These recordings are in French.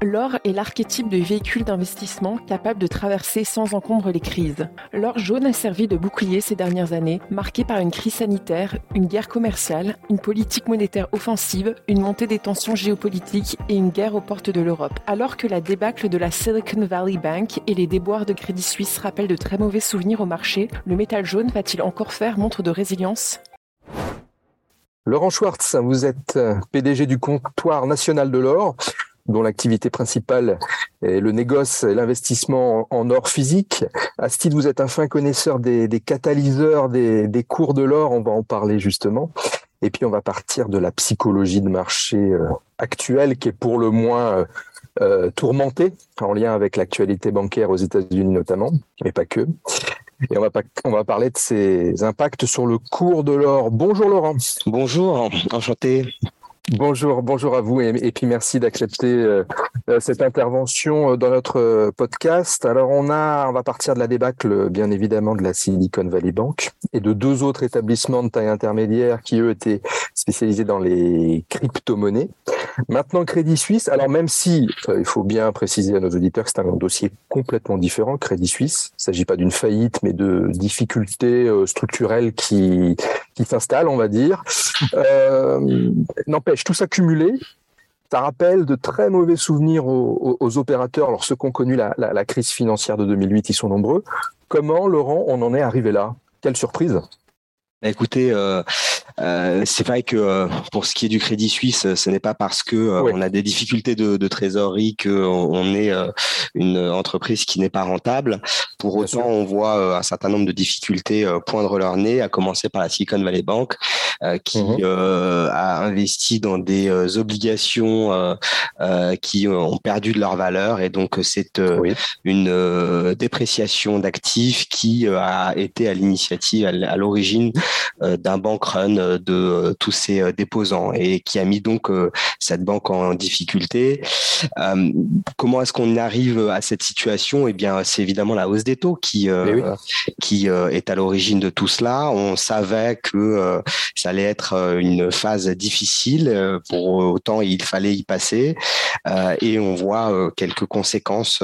L'or est l'archétype de véhicule d'investissement capable de traverser sans encombre les crises. L'or jaune a servi de bouclier ces dernières années, marqué par une crise sanitaire, une guerre commerciale, une politique monétaire offensive, une montée des tensions géopolitiques et une guerre aux portes de l'Europe. Alors que la débâcle de la Silicon Valley Bank et les déboires de Crédit Suisse rappellent de très mauvais souvenirs au marché, le métal jaune va-t-il encore faire montre de résilience? Laurent Schwartz, vous êtes PDG du comptoir national de l'or, dont l'activité principale est le négoce et l'investissement en or physique. Astide, vous êtes un fin connaisseur des, catalyseurs des, cours de l'or, on va en parler justement. Et puis on va partir de la psychologie de marché euh, actuelle qui est pour le moins euh, tourmentée en lien avec l'actualité bancaire aux États-Unis notamment, mais pas que. Et on va, on va parler de ses impacts sur le cours de l'or. Bonjour Laurent. Bonjour, enchanté. Bonjour, bonjour à vous et, puis merci d'accepter euh, euh, cette intervention euh, dans notre podcast. Alors on a, on va partir de la débâcle bien évidemment de la Silicon Valley Bank et de deux autres établissements de taille intermédiaire qui eux étaient spécialisés dans les crypto-monnaies. Maintenant Crédit Suisse, alors même si il faut bien préciser à nos auditeurs que c'est un dossier complètement différent, Crédit Suisse, il ne s'agit pas d'une faillite mais de difficultés structurelles qui qui s'installent, on va dire. N'empêche tout ça cumulé, ça rappelle de très mauvais souvenirs aux, opérateurs. Alors ceux qui ont connu la, crise financière de 2008, ils sont nombreux. Comment, Laurent, on en est arrivé là? Quelle surprise Écoutez, euh, euh, c'est vrai que euh, pour ce qui est du Crédit Suisse, ce n'est pas parce que euh, on a des difficultés de, de trésorerie qu'on on est une entreprise qui n'est pas rentable. Pour autant, on voit un certain nombre de difficultés poindre leur nez, à commencer par la Silicon Valley Bank, qui mhm. a investi dans des obligations qui ont perdu de leur valeur, et donc c'est une dépréciation d'actifs qui a été à l'initiative, à l'origine d'un bank run de euh, tous ces euh, déposants et qui a mis donc euh, cette banque en difficulté. comment est-ce qu'on arrive à cette situation? Eh bien, c'est évidemment la hausse des taux qui qui est à l'origine de tout cela. On savait que ça allait être une phase difficile. Pour autant, il fallait y passer. et on voit quelques conséquences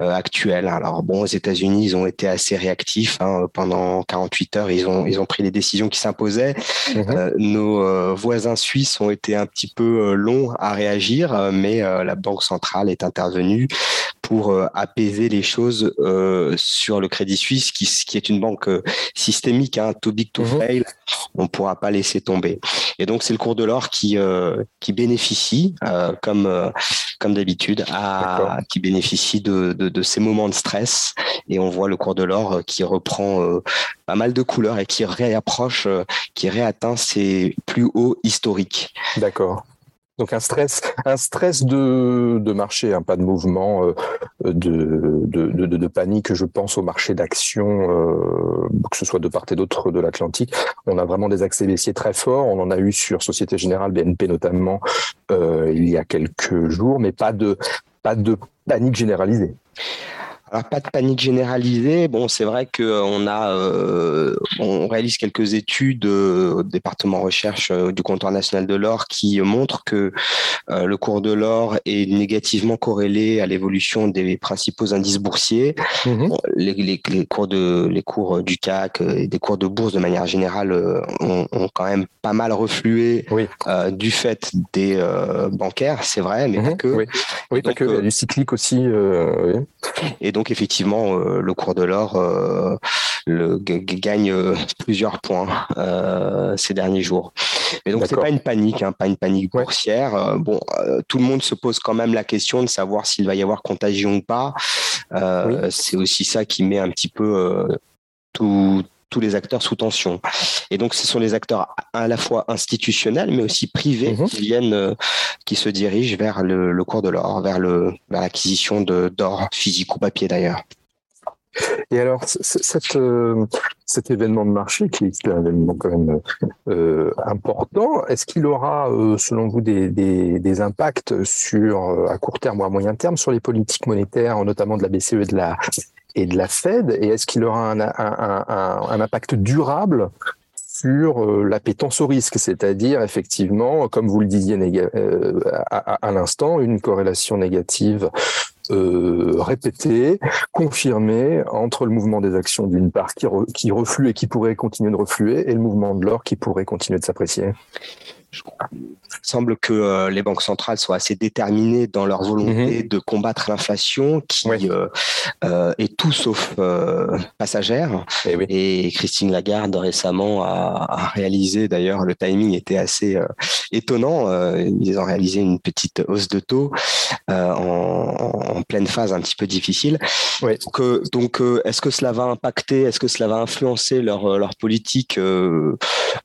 actuelles. Alors bon, aux États-Unis, ils ont été assez réactifs. Hein. pendant 48 heures, ils ont ils ont pris les décisions qui s'imposaient. Mhm. Euh, nos euh, voisins suisses ont été un petit peu euh, longs à réagir, mais la Banque centrale est intervenue pour apaiser les choses sur le Crédit Suisse, qui, qui est une banque systémique, hein, too big to mhm. fail. On ne pourra pas laisser tomber. Et donc c'est le cours de l'or qui qui bénéficie, comme comme d'habitude, qui bénéficie de, de, de, ces moments de stress. Et on voit le cours de l'or qui reprend pas mal de couleurs et qui réapproche, qui réatteint ses plus hauts historiques. D'accord. Donc un stress, un stress de, de marché, hein, pas de mouvement, euh, de, de, de, panique. Je pense au marché d'action, euh, que ce soit de part et d'autre de l'Atlantique. On a vraiment des accès baissiers très forts. On en a eu sur Société Générale, BNP notamment, euh, il y a quelques jours, mais pas de pas de panique généralisée. Alors pas de panique généralisée. Bon, c'est vrai que euh, a, euh, on réalise quelques études euh, au département recherche du comptoir national de l'or qui montrent que le cours de l'or est négativement corrélé à l'évolution des principaux indices boursiers. Mhm. les, les, les, cours de, les cours du CAC et des cours de bourse de manière générale ont, ont quand même pas mal reflué du fait des bancaires, c'est vrai, mais pas mhm. que. Oui, oui pas que. Il y a du cyclique aussi. Et donc effectivement, euh, le cours de l'or euh, gagne euh, plusieurs points ces derniers jours. Mais donc c'est pas une panique, hein, pas une panique boursière. bon, tout le monde se pose quand même la question de savoir s'il va y avoir contagion ou pas. C'est aussi ça qui met un petit peu tout tous les acteurs sous tension. Et donc, ce sont les acteurs à la fois institutionnels, mais aussi privés mhm. qui viennent, euh, qui se dirigent vers le, cours de l'or, vers le vers l'acquisition de d'or physique ou papier d'ailleurs. Et alors, cette, euh, cet événement de marché, qui est un événement quand même euh, important, est-ce qu'il aura, selon vous, des, des, des, impacts sur à court terme ou à moyen terme sur les politiques monétaires, notamment de la BCE et de la et de la Fed Et est-ce qu'il aura un, impact durable sur l'appétence au risque, c'est-à-dire effectivement, comme vous le disiez à l'instant, une corrélation négative euh, répété, confirmé entre le mouvement des actions d'une part qui reflue et qui pourrait continuer de refluer et le mouvement de l'or qui pourrait continuer de s'apprécier il semble que euh, les banques centrales soient assez déterminées dans leur volonté mhm. de combattre l'inflation qui euh, euh, est tout sauf passagère. Eh et, Christine Lagarde récemment a, réalisé, d'ailleurs le timing était assez étonnant, ils ont réalisé une petite hausse de taux en, pleine phase un petit peu difficile. Donc, donc est-ce que cela va impacter, est-ce que cela va influencer leur, leur politique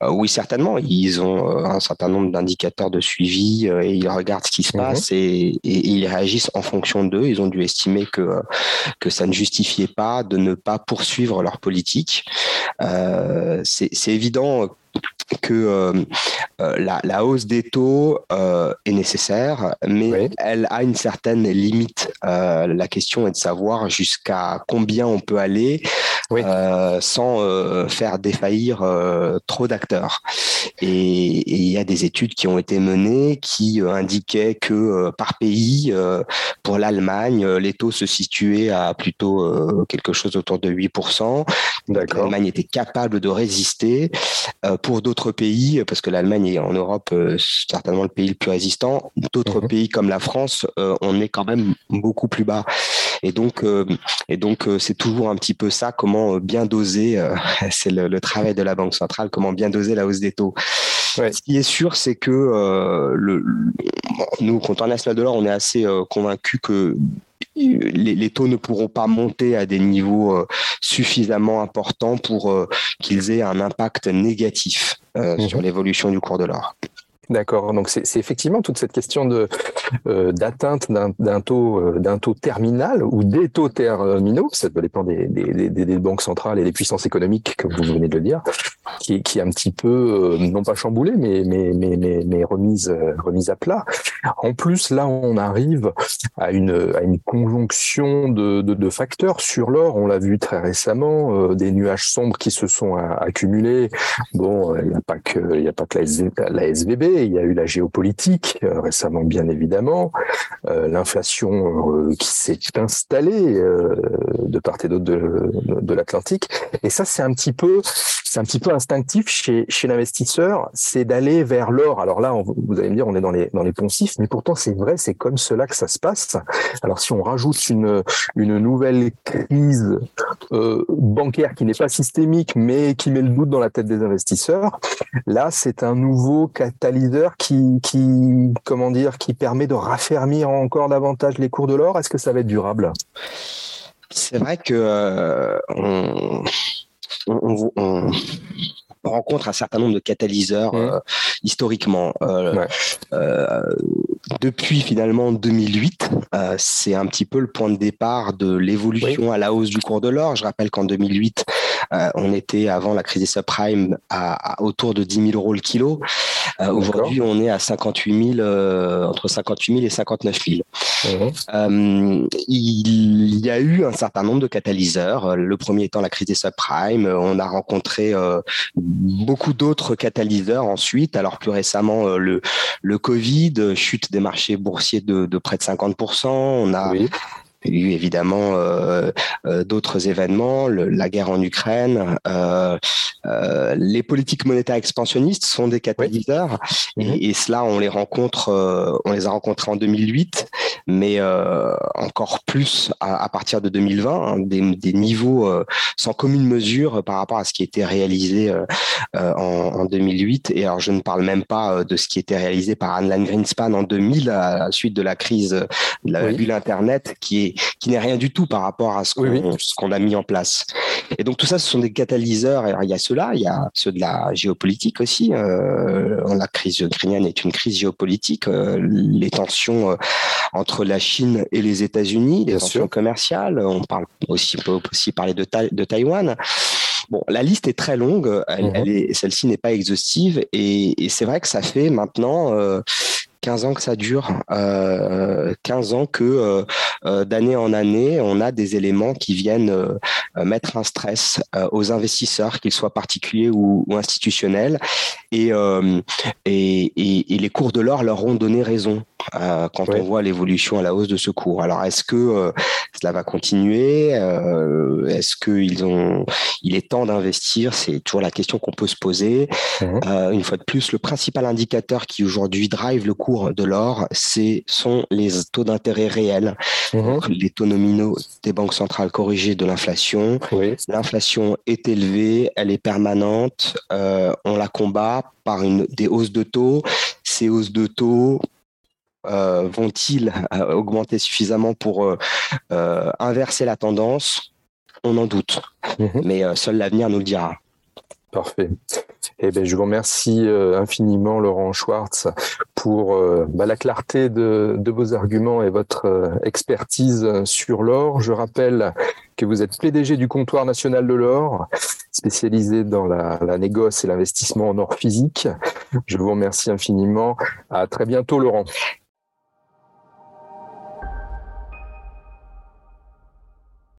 Oui, certainement. Ils ont un certain nombre d'indicateurs de suivi euh, et ils regardent ce qui se mhm. passe et, ils réagissent en fonction d'eux. Ils ont dû estimer que, euh, que ça ne justifiait pas de ne pas poursuivre leur politique. Euh, c'est évident que euh, euh, la, hausse des taux euh, est nécessaire, mais elle a une certaine limite. la question est de savoir jusqu'à combien on peut aller sans faire défaillir trop d'acteurs. Et il y a des études qui ont été menées qui indiquaient que par pays, pour l'Allemagne, les taux se situaient à plutôt quelque chose autour de 8%. L'Allemagne était capable de résister. pour d'autres pays, parce que l'Allemagne est en Europe euh, certainement le pays le plus résistant, d'autres mhm. pays comme la France, euh, on est quand même beaucoup plus bas. Et donc, euh, et donc c'est toujours un petit peu ça, comment bien doser, c'est le, travail de la Banque centrale, comment bien doser la hausse des taux. Ce qui est sûr, c'est que le, nous, quand on a de l'or, on est assez convaincu que les, taux ne pourront pas monter à des niveaux euh, suffisamment importants pour euh, qu'ils aient un impact négatif euh, mhm. sur l'évolution du cours de l'or. D'accord. Donc c'est effectivement toute cette question de euh, d'atteinte d'un taux euh, d'un taux terminal ou des taux terminaux, ça dépend des, des, des, banques centrales et des puissances économiques que vous venez de le dire, qui, qui est un petit peu euh, non pas chamboulé mais mais mais mais, mais remise remise à plat. En plus là on arrive à une à une conjonction de, de, de facteurs sur l'or. On l'a vu très récemment, des nuages sombres qui se sont accumulés. Bon, il n'y a pas que il y a pas que la, la SVB il y a eu la géopolitique euh, récemment, bien évidemment, euh, l'inflation euh, qui s'est installée de part et d'autre de, l'Atlantique. Et ça, c'est un petit peu, c'est un petit peu instinctif chez, l'investisseur, c'est d'aller vers l'or. Alors là, vous allez me dire, on est dans les dans les poncifs, mais pourtant c'est vrai, c'est comme cela que ça se passe. Alors si on rajoute une une nouvelle crise bancaire qui n'est pas systémique, mais qui met le doute dans la tête des investisseurs, là, c'est un nouveau catalyseur qui, qui, comment dire, qui permet de raffermir encore davantage les cours de l'or Est-ce que ça va être durable? C'est vrai que euh, rencontre un certain nombre de catalyseurs mmh. euh, historiquement. Euh, depuis finalement 2008, c'est un petit peu le point de départ de l'évolution à la hausse du cours de l'or. Je rappelle qu'en 2008, on était avant la crise des subprimes à, à, autour de 10 000 euros le kilo. Euh, aujourd'hui, on est à 58 000, euh, entre 58 000 et 59 000. Mhm. Euh, il y a eu un certain nombre de catalyseurs. Le premier étant la crise des subprimes. On a rencontré beaucoup d'autres catalyseurs ensuite. Alors plus récemment, le, le Covid, chute des marchés boursiers de, de près de 50%. On a il y a eu évidemment euh, euh, d'autres événements, la guerre en Ukraine, euh, les politiques monétaires expansionnistes sont des catalyseurs. Et, mhm. et, cela on les rencontre, on les a rencontrés en 2008, mais encore plus à, partir de 2020, hein, des, des, niveaux sans commune mesure par rapport à ce qui était réalisé en, en, 2008. Et alors je ne parle même pas de ce qui était réalisé par Anne Greenspan en 2000 à la suite de la crise de la bulle Internet, qui est qui n'est rien du tout par rapport à ce qu'on a mis en place. Et donc tout ça, ce sont des catalyseurs. il y a ceux-là, il y a ceux de la géopolitique aussi. Euh, la crise ukrainienne est une crise géopolitique. Euh, les tensions euh, entre la Chine et les États-Unis, les tensions commerciales. On parle aussi, peut aussi parler de, de Taïwan. Bon, la liste est très longue, elle, mhm. est, celle-ci n'est pas exhaustive, et, et c'est vrai que ça fait maintenant 15 ans que ça dure, 15 ans que d'année en année, on a des éléments qui viennent mettre un stress aux investisseurs, qu'ils soient particuliers ou, institutionnels, et, et, et, les cours de l'or leur ont donné raison. Quand on voit l'évolution à la hausse de ce cours. Alors, est-ce que cela va continuer Est-ce qu'ils ont, il est temps d'investir? C'est toujours la question qu'on peut se poser. Mmh. une fois de plus, le principal indicateur qui aujourd'hui drive le cours de l'or, c'est sont les taux d'intérêt réels, mmh. les taux nominaux des banques centrales corrigés de l'inflation. L'inflation est élevée, elle est permanente, euh, on la combat par une, des hausses de taux. Ces hausses de taux euh, vont-ils euh, augmenter suffisamment pour inverser la tendance? On en doute, mmh. mais seul l'avenir nous le dira. Parfait. Eh bien, je vous remercie euh, infiniment, Laurent Schwartz, pour euh, bah, la clarté de, vos arguments et votre euh, expertise sur l'or. Je rappelle que vous êtes PDG du comptoir national de l'or, spécialisé dans la, la négoce et l'investissement en or physique. Je vous remercie infiniment. À très bientôt, Laurent.